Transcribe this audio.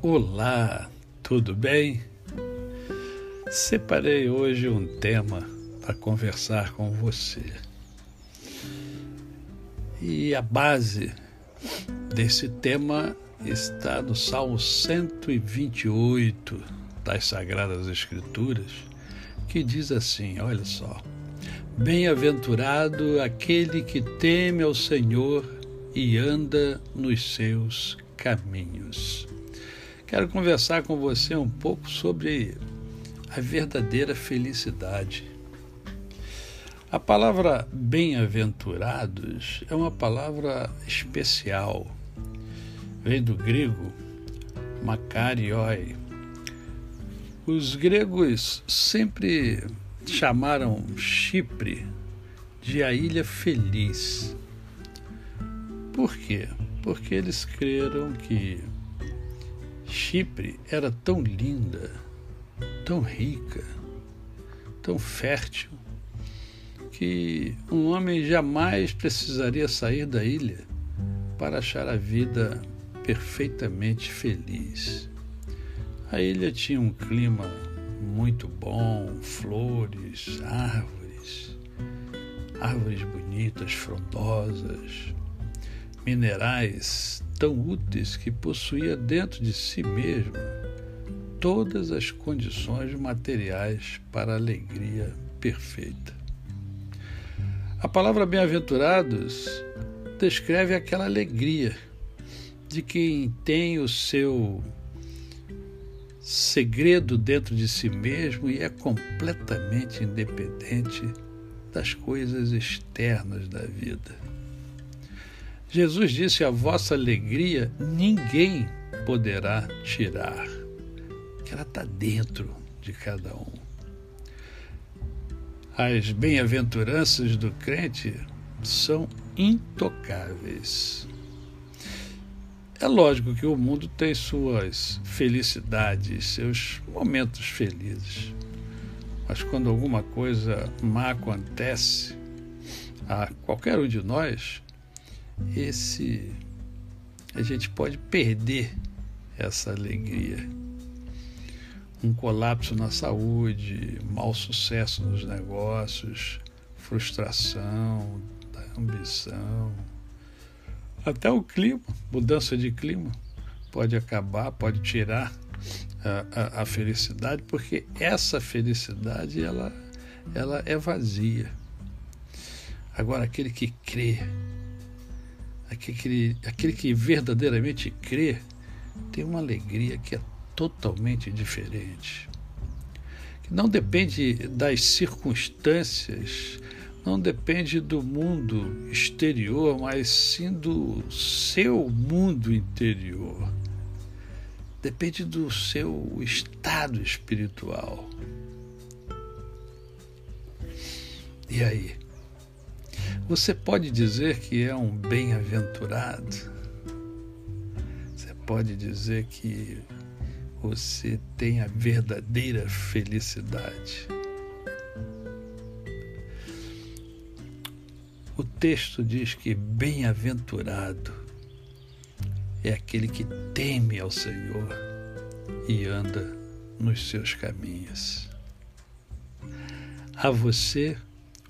Olá, tudo bem? Separei hoje um tema para conversar com você. E a base desse tema está no Salmo 128 das Sagradas Escrituras, que diz assim: olha só. Bem-aventurado aquele que teme ao Senhor e anda nos seus caminhos. Quero conversar com você um pouco sobre a verdadeira felicidade. A palavra bem-aventurados é uma palavra especial. Vem do grego makarioi. Os gregos sempre chamaram Chipre de a ilha feliz. Por quê? Porque eles creram que Chipre era tão linda, tão rica, tão fértil, que um homem jamais precisaria sair da ilha para achar a vida perfeitamente feliz. A ilha tinha um clima muito bom, flores, árvores, árvores bonitas, frondosas, minerais tão úteis que possuía dentro de si mesmo todas as condições materiais para a alegria perfeita. A palavra bem-aventurados descreve aquela alegria de quem tem o seu segredo dentro de si mesmo e é completamente independente das coisas externas da vida. Jesus disse: A vossa alegria ninguém poderá tirar, que ela está dentro de cada um. As bem-aventuranças do crente são intocáveis. É lógico que o mundo tem suas felicidades, seus momentos felizes. Mas quando alguma coisa má acontece a qualquer um de nós, esse a gente pode perder essa alegria. Um colapso na saúde, mau sucesso nos negócios, frustração, ambição, até o clima, mudança de clima pode acabar, pode tirar a, a, a felicidade, porque essa felicidade ela, ela é vazia. Agora, aquele que crê aquele, aquele que verdadeiramente crê, tem uma alegria que é totalmente diferente. Que não depende das circunstâncias, não depende do mundo exterior, mas sim do seu mundo interior. Depende do seu estado espiritual. E aí? Você pode dizer que é um bem-aventurado? Você pode dizer que você tem a verdadeira felicidade? O texto diz que bem-aventurado é aquele que teme ao Senhor e anda nos seus caminhos. A você,